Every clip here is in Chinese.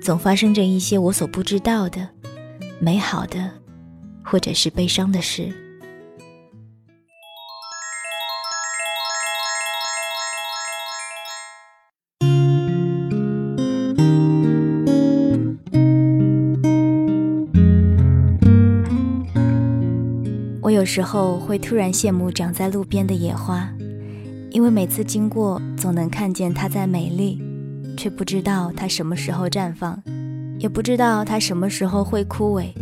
总发生着一些我所不知道的美好的，或者是悲伤的事。我有时候会突然羡慕长在路边的野花，因为每次经过，总能看见它在美丽。却不知道它什么时候绽放，也不知道它什么时候会枯萎，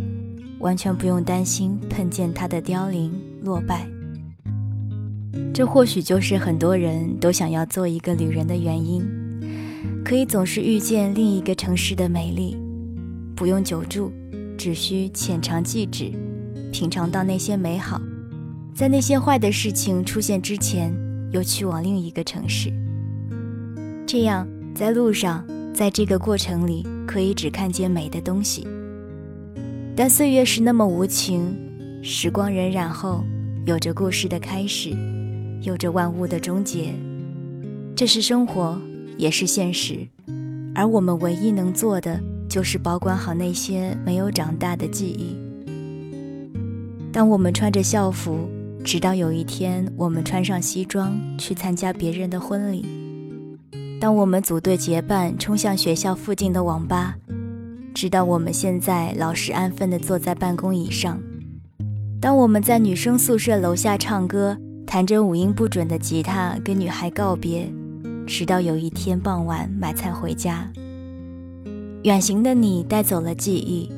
完全不用担心碰见它的凋零落败。这或许就是很多人都想要做一个旅人的原因，可以总是遇见另一个城市的美丽，不用久住，只需浅尝即止，品尝到那些美好，在那些坏的事情出现之前，又去往另一个城市，这样。在路上，在这个过程里，可以只看见美的东西。但岁月是那么无情，时光荏苒后，有着故事的开始，有着万物的终结。这是生活，也是现实。而我们唯一能做的，就是保管好那些没有长大的记忆。当我们穿着校服，直到有一天，我们穿上西装去参加别人的婚礼。当我们组队结伴冲向学校附近的网吧，直到我们现在老实安分地坐在办公椅上；当我们在女生宿舍楼下唱歌，弹着五音不准的吉他跟女孩告别，直到有一天傍晚买菜回家。远行的你带走了记忆，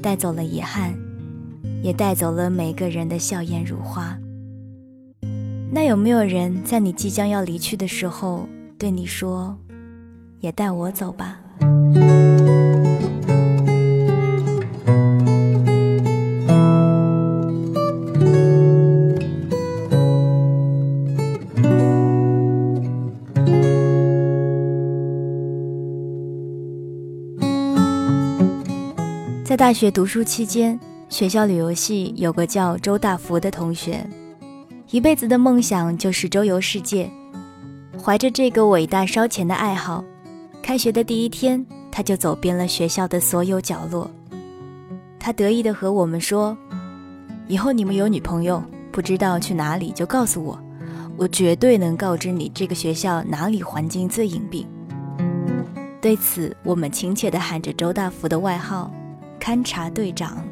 带走了遗憾，也带走了每个人的笑颜如花。那有没有人在你即将要离去的时候？对你说，也带我走吧。在大学读书期间，学校旅游系有个叫周大福的同学，一辈子的梦想就是周游世界。怀着这个伟大烧钱的爱好，开学的第一天，他就走遍了学校的所有角落。他得意地和我们说：“以后你们有女朋友，不知道去哪里，就告诉我，我绝对能告知你这个学校哪里环境最隐蔽。”对此，我们亲切地喊着周大福的外号“勘察队长”。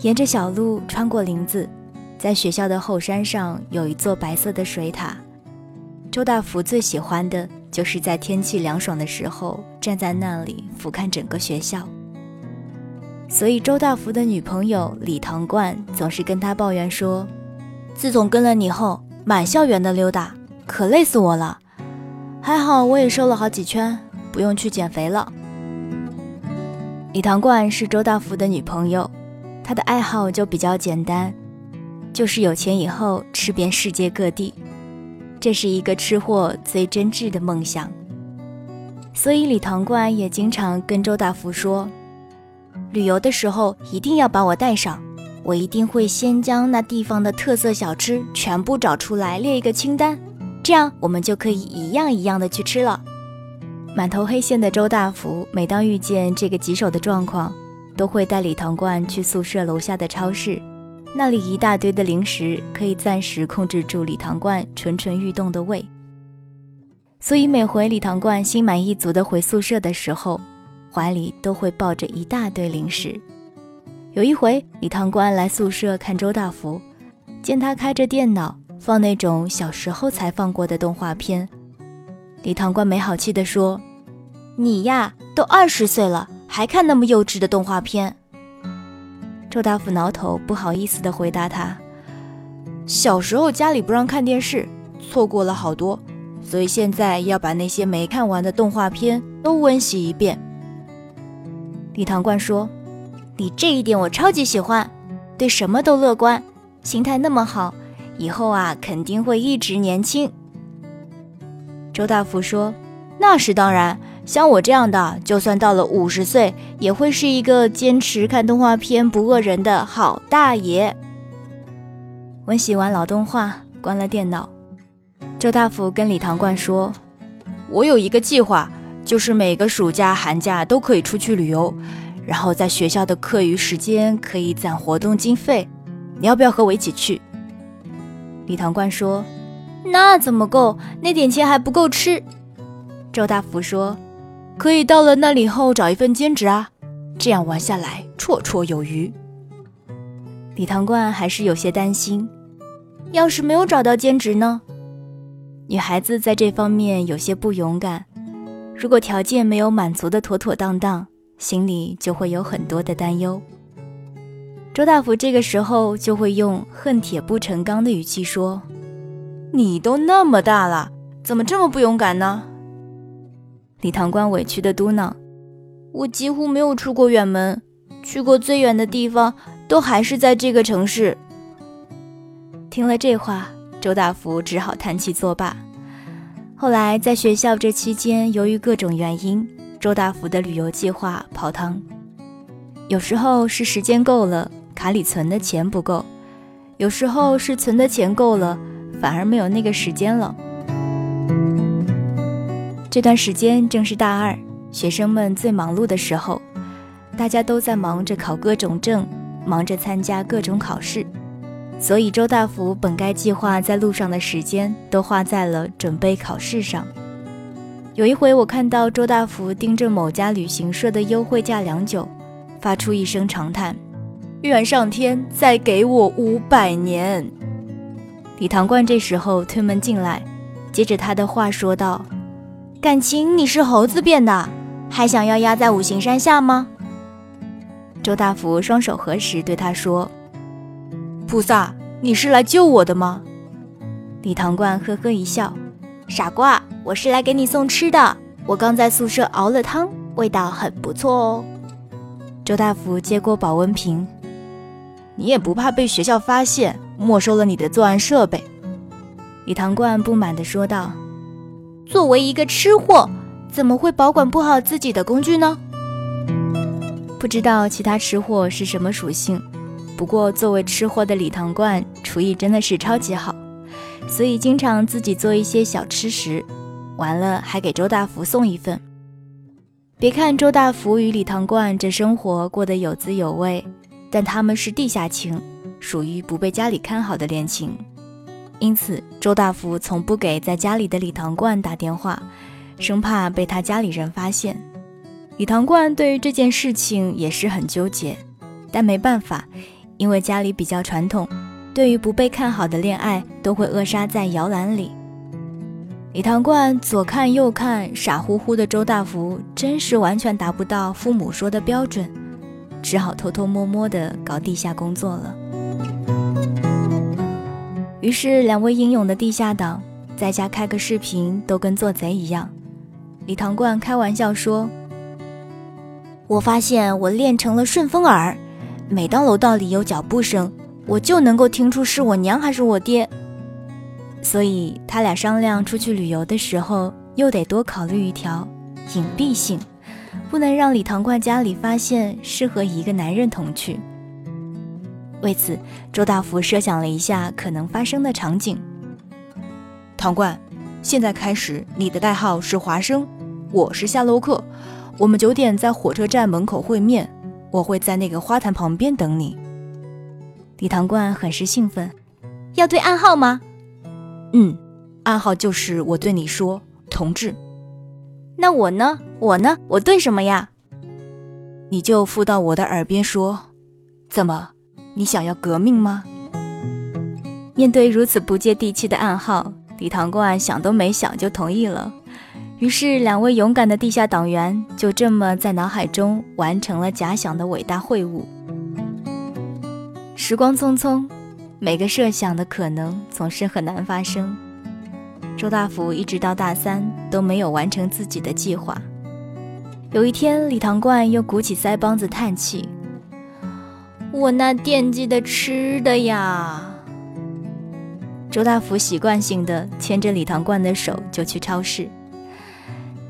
沿着小路穿过林子，在学校的后山上有一座白色的水塔。周大福最喜欢的就是在天气凉爽的时候站在那里俯瞰整个学校。所以周大福的女朋友李唐冠总是跟他抱怨说：“自从跟了你后，满校园的溜达，可累死我了。还好我也瘦了好几圈，不用去减肥了。”李唐冠是周大福的女朋友，她的爱好就比较简单，就是有钱以后吃遍世界各地。这是一个吃货最真挚的梦想，所以李唐冠也经常跟周大福说，旅游的时候一定要把我带上，我一定会先将那地方的特色小吃全部找出来列一个清单，这样我们就可以一样一样的去吃了。满头黑线的周大福，每当遇见这个棘手的状况，都会带李唐冠去宿舍楼下的超市。那里一大堆的零食，可以暂时控制住李唐冠蠢蠢欲动的胃。所以每回李唐冠心满意足的回宿舍的时候，怀里都会抱着一大堆零食。有一回，李唐冠来宿舍看周大福，见他开着电脑放那种小时候才放过的动画片，李唐冠没好气地说：“你呀，都二十岁了，还看那么幼稚的动画片。”周大福挠头，不好意思地回答他：“小时候家里不让看电视，错过了好多，所以现在要把那些没看完的动画片都温习一遍。”李唐冠说。你这一点我超级喜欢，对什么都乐观，心态那么好，以后啊肯定会一直年轻。周大福说：“那是当然，像我这样的，就算到了五十岁，也会是一个坚持看动画片不饿人的好大爷。”温习完老动画，关了电脑，周大福跟李唐冠说：“我有一个计划，就是每个暑假、寒假都可以出去旅游。”然后在学校的课余时间可以攒活动经费，你要不要和我一起去？李唐冠说：“那怎么够？那点钱还不够吃。”周大福说：“可以到了那里后找一份兼职啊，这样玩下来绰绰有余。”李唐冠还是有些担心，要是没有找到兼职呢？女孩子在这方面有些不勇敢，如果条件没有满足的妥妥当当。心里就会有很多的担忧。周大福这个时候就会用恨铁不成钢的语气说：“你都那么大了，怎么这么不勇敢呢？”李唐官委屈的嘟囔：“我几乎没有出过远门，去过最远的地方都还是在这个城市。”听了这话，周大福只好叹气作罢。后来在学校这期间，由于各种原因。周大福的旅游计划泡汤，有时候是时间够了，卡里存的钱不够；有时候是存的钱够了，反而没有那个时间了。这段时间正是大二学生们最忙碌的时候，大家都在忙着考各种证，忙着参加各种考试，所以周大福本该计划在路上的时间，都花在了准备考试上。有一回，我看到周大福盯着某家旅行社的优惠价良久，发出一声长叹：“愿上天再给我五百年。”李唐冠这时候推门进来，接着他的话说道：“感情你是猴子变的，还想要压在五行山下吗？”周大福双手合十对他说：“菩萨，你是来救我的吗？”李唐冠呵呵一笑：“傻瓜。”我是来给你送吃的，我刚在宿舍熬了汤，味道很不错哦。周大福接过保温瓶，你也不怕被学校发现没收了你的作案设备？李唐冠不满地说道：“作为一个吃货，怎么会保管不好自己的工具呢？”不知道其他吃货是什么属性，不过作为吃货的李唐冠厨艺真的是超级好，所以经常自己做一些小吃食。完了，还给周大福送一份。别看周大福与李唐冠这生活过得有滋有味，但他们是地下情，属于不被家里看好的恋情。因此，周大福从不给在家里的李唐冠打电话，生怕被他家里人发现。李唐冠对于这件事情也是很纠结，但没办法，因为家里比较传统，对于不被看好的恋爱都会扼杀在摇篮里。李唐冠左看右看，傻乎乎的周大福真是完全达不到父母说的标准，只好偷偷摸摸的搞地下工作了。于是，两位英勇的地下党在家开个视频都跟做贼一样。李唐冠开玩笑说：“我发现我练成了顺风耳，每当楼道里有脚步声，我就能够听出是我娘还是我爹。”所以他俩商量出去旅游的时候，又得多考虑一条隐蔽性，不能让李唐冠家里发现是和一个男人同去。为此，周大福设想了一下可能发生的场景：唐冠，现在开始，你的代号是华生，我是夏洛克，我们九点在火车站门口会面，我会在那个花坛旁边等你。李唐冠很是兴奋，要对暗号吗？嗯，暗号就是我对你说，同志。那我呢？我呢？我对什么呀？你就附到我的耳边说：“怎么，你想要革命吗？”面对如此不接地气的暗号，李唐冠想都没想就同意了。于是，两位勇敢的地下党员就这么在脑海中完成了假想的伟大会晤。时光匆匆，每个设想的可能总是很难发生。周大福一直到大三都没有完成自己的计划。有一天，李唐冠又鼓起腮帮子叹气：“我那惦记的吃的呀！”周大福习惯性的牵着李唐冠的手就去超市。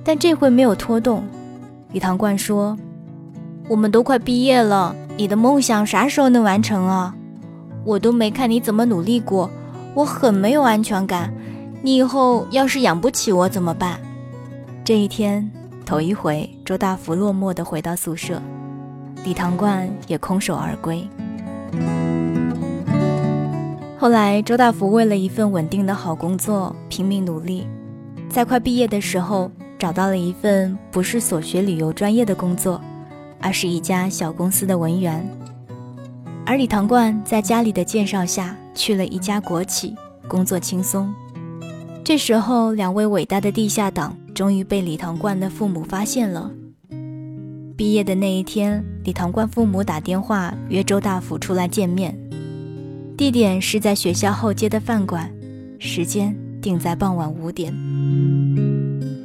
但这回没有拖动，李唐冠说：“我们都快毕业了，你的梦想啥时候能完成啊？我都没看你怎么努力过，我很没有安全感。你以后要是养不起我怎么办？”这一天头一回，周大福落寞的回到宿舍，李唐冠也空手而归。后来，周大福为了一份稳定的好工作拼命努力，在快毕业的时候。找到了一份不是所学旅游专业的工作，而是一家小公司的文员。而李唐冠在家里的介绍下去了一家国企，工作轻松。这时候，两位伟大的地下党终于被李唐冠的父母发现了。毕业的那一天，李唐冠父母打电话约周大福出来见面，地点是在学校后街的饭馆，时间定在傍晚五点。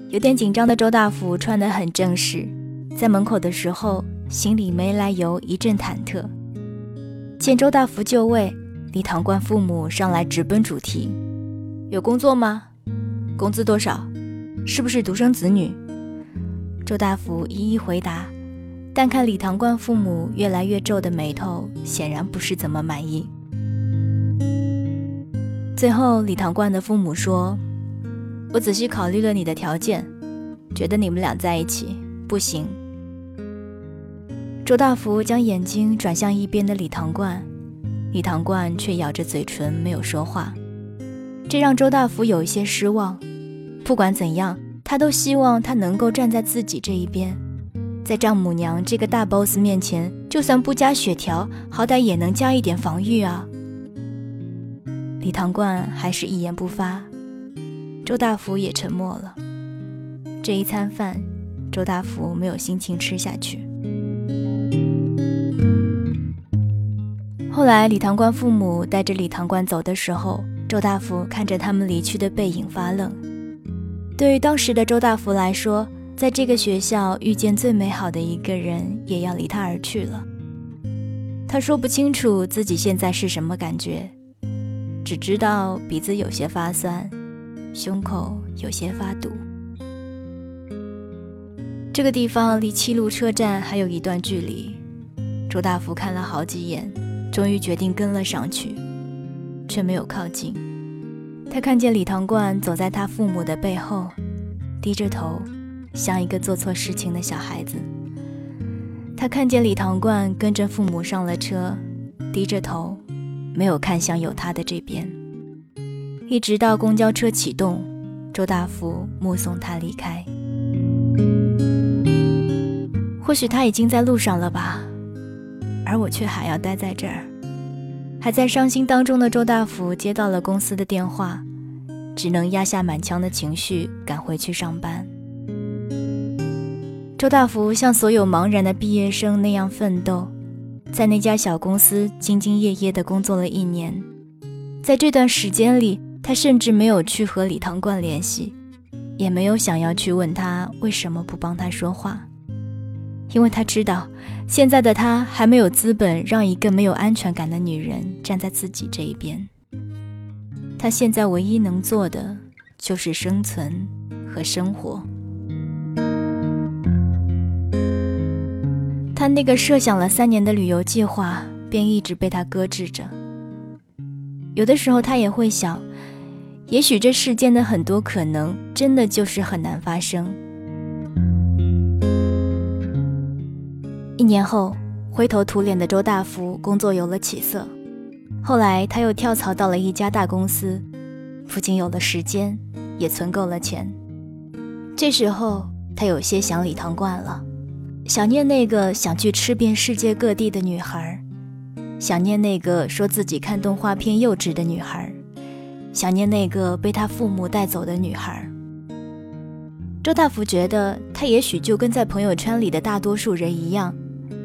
有点紧张的周大福穿得很正式，在门口的时候，心里没来由一阵忐忑。见周大福就位，李唐冠父母上来直奔主题：“有工作吗？工资多少？是不是独生子女？”周大福一一回答，但看李唐冠父母越来越皱的眉头，显然不是怎么满意。最后，李唐冠的父母说。我仔细考虑了你的条件，觉得你们俩在一起不行。周大福将眼睛转向一边的李唐冠，李唐冠却咬着嘴唇没有说话，这让周大福有一些失望。不管怎样，他都希望他能够站在自己这一边，在丈母娘这个大 boss 面前，就算不加血条，好歹也能加一点防御啊。李唐冠还是一言不发。周大福也沉默了。这一餐饭，周大福没有心情吃下去。后来，李唐官父母带着李唐官走的时候，周大福看着他们离去的背影发愣。对于当时的周大福来说，在这个学校遇见最美好的一个人，也要离他而去了。他说不清楚自己现在是什么感觉，只知道鼻子有些发酸。胸口有些发堵。这个地方离七路车站还有一段距离。周大福看了好几眼，终于决定跟了上去，却没有靠近。他看见李唐冠走在他父母的背后，低着头，像一个做错事情的小孩子。他看见李唐冠跟着父母上了车，低着头，没有看向有他的这边。一直到公交车启动，周大福目送他离开。或许他已经在路上了吧，而我却还要待在这儿。还在伤心当中的周大福接到了公司的电话，只能压下满腔的情绪赶回去上班。周大福像所有茫然的毕业生那样奋斗，在那家小公司兢兢业业地工作了一年，在这段时间里。他甚至没有去和李唐冠联系，也没有想要去问他为什么不帮他说话，因为他知道，现在的他还没有资本让一个没有安全感的女人站在自己这一边。他现在唯一能做的就是生存和生活。他那个设想了三年的旅游计划便一直被他搁置着。有的时候，他也会想。也许这世间的很多可能，真的就是很难发生。一年后，灰头土脸的周大福工作有了起色，后来他又跳槽到了一家大公司，不仅有了时间，也存够了钱。这时候，他有些想李唐冠了，想念那个想去吃遍世界各地的女孩，想念那个说自己看动画片幼稚的女孩，想念那个被他父母带走的女孩。周大福觉得，他也许就跟在朋友圈里的大多数人一样，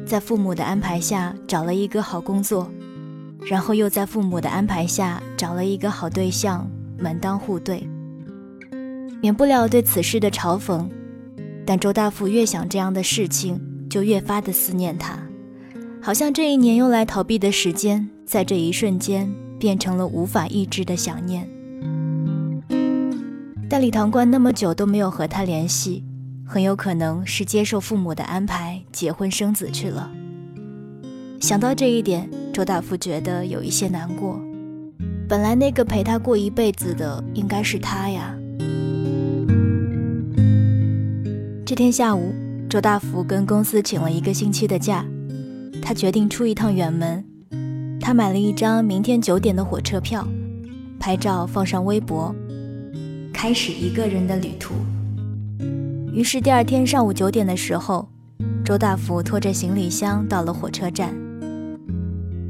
在父母的安排下找了一个好工作，然后又在父母的安排下找了一个好对象，门当户对。免不了对此事的嘲讽，但周大福越想这样的事情，就越发的思念他，好像这一年用来逃避的时间，在这一瞬间变成了无法抑制的想念。但李唐官那么久都没有和他联系，很有可能是接受父母的安排，结婚生子去了。想到这一点，周大福觉得有一些难过。本来那个陪他过一辈子的应该是他呀。这天下午，周大福跟公司请了一个星期的假，他决定出一趟远门。他买了一张明天九点的火车票，拍照放上微博，开始一个人的旅途。于是第二天上午九点的时候，周大福拖着行李箱到了火车站。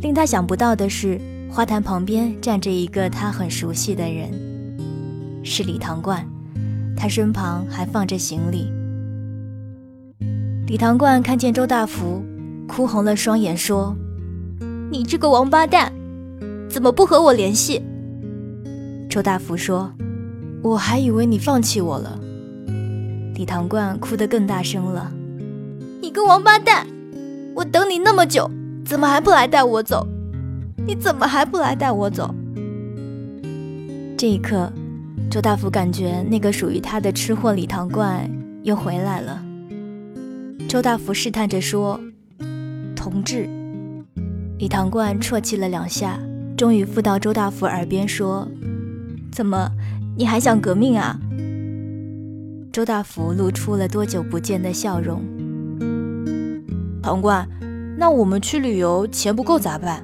令他想不到的是，花坛旁边站着一个他很熟悉的人，是李唐冠，他身旁还放着行李。李唐冠看见周大福，哭红了双眼，说：“你这个王八蛋，怎么不和我联系？”周大福说：“我还以为你放弃我了。”李唐冠哭得更大声了：“你个王八蛋，我等你那么久，怎么还不来带我走？你怎么还不来带我走？”这一刻，周大福感觉那个属于他的吃货李唐冠又回来了。周大福试探着说：“同志。”李唐冠啜泣了两下，终于附到周大福耳边说：“怎么，你还想革命啊？”周大福露出了多久不见的笑容。唐冠，那我们去旅游，钱不够咋办？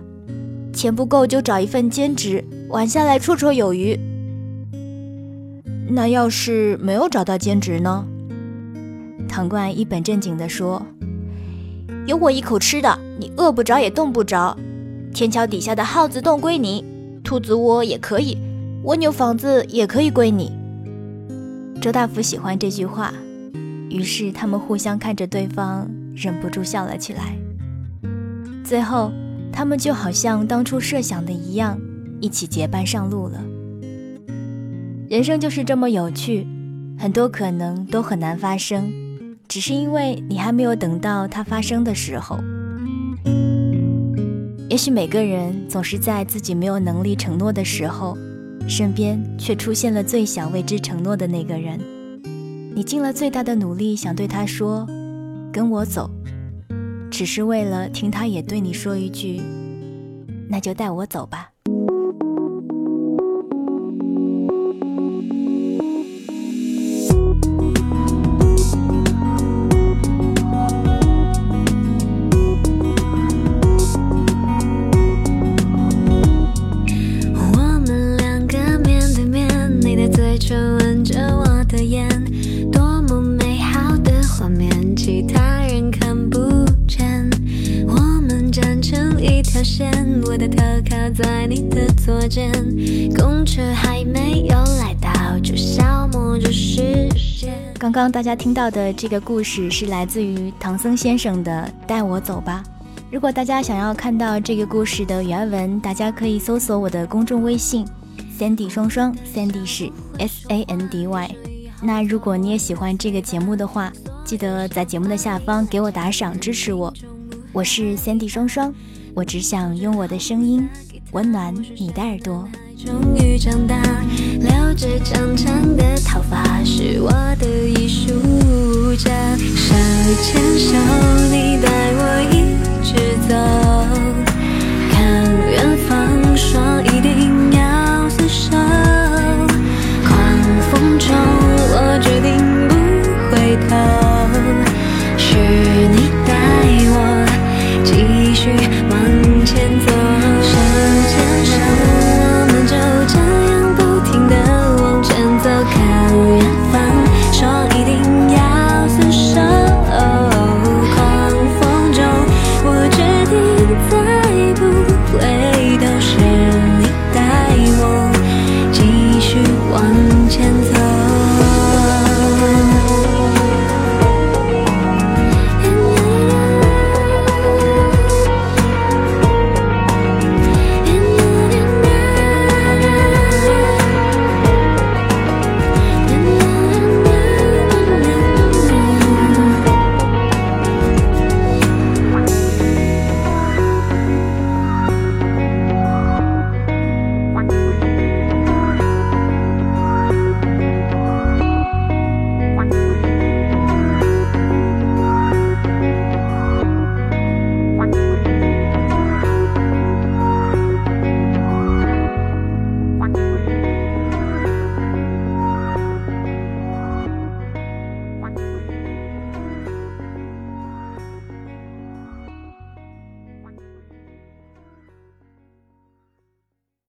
钱不够就找一份兼职，玩下来绰绰有余。那要是没有找到兼职呢？唐冠一本正经地说：“有我一口吃的，你饿不着也冻不着。天桥底下的耗子洞归你，兔子窝也可以，蜗牛房子也可以归你。”周大福喜欢这句话，于是他们互相看着对方，忍不住笑了起来。最后，他们就好像当初设想的一样，一起结伴上路了。人生就是这么有趣，很多可能都很难发生。只是因为你还没有等到它发生的时候。也许每个人总是在自己没有能力承诺的时候，身边却出现了最想为之承诺的那个人。你尽了最大的努力想对他说：“跟我走”，只是为了听他也对你说一句：“那就带我走吧。”间，公车还没有来到，就消磨着时间刚刚大家听到的这个故事是来自于唐僧先生的《带我走吧》。如果大家想要看到这个故事的原文，大家可以搜索我的公众微信 “Sandy 双双 ”，Sandy 是 S A N D Y。那如果你也喜欢这个节目的话，记得在节目的下方给我打赏支持我。我是 Sandy 双双，我只想用我的声音温暖你的耳朵，终于长大，留着长长的头发，是我的艺术家，手。牵手。你带我一直走，看远方说一定要厮守，狂风中我决定不回头，是你带我继续往前走。为什？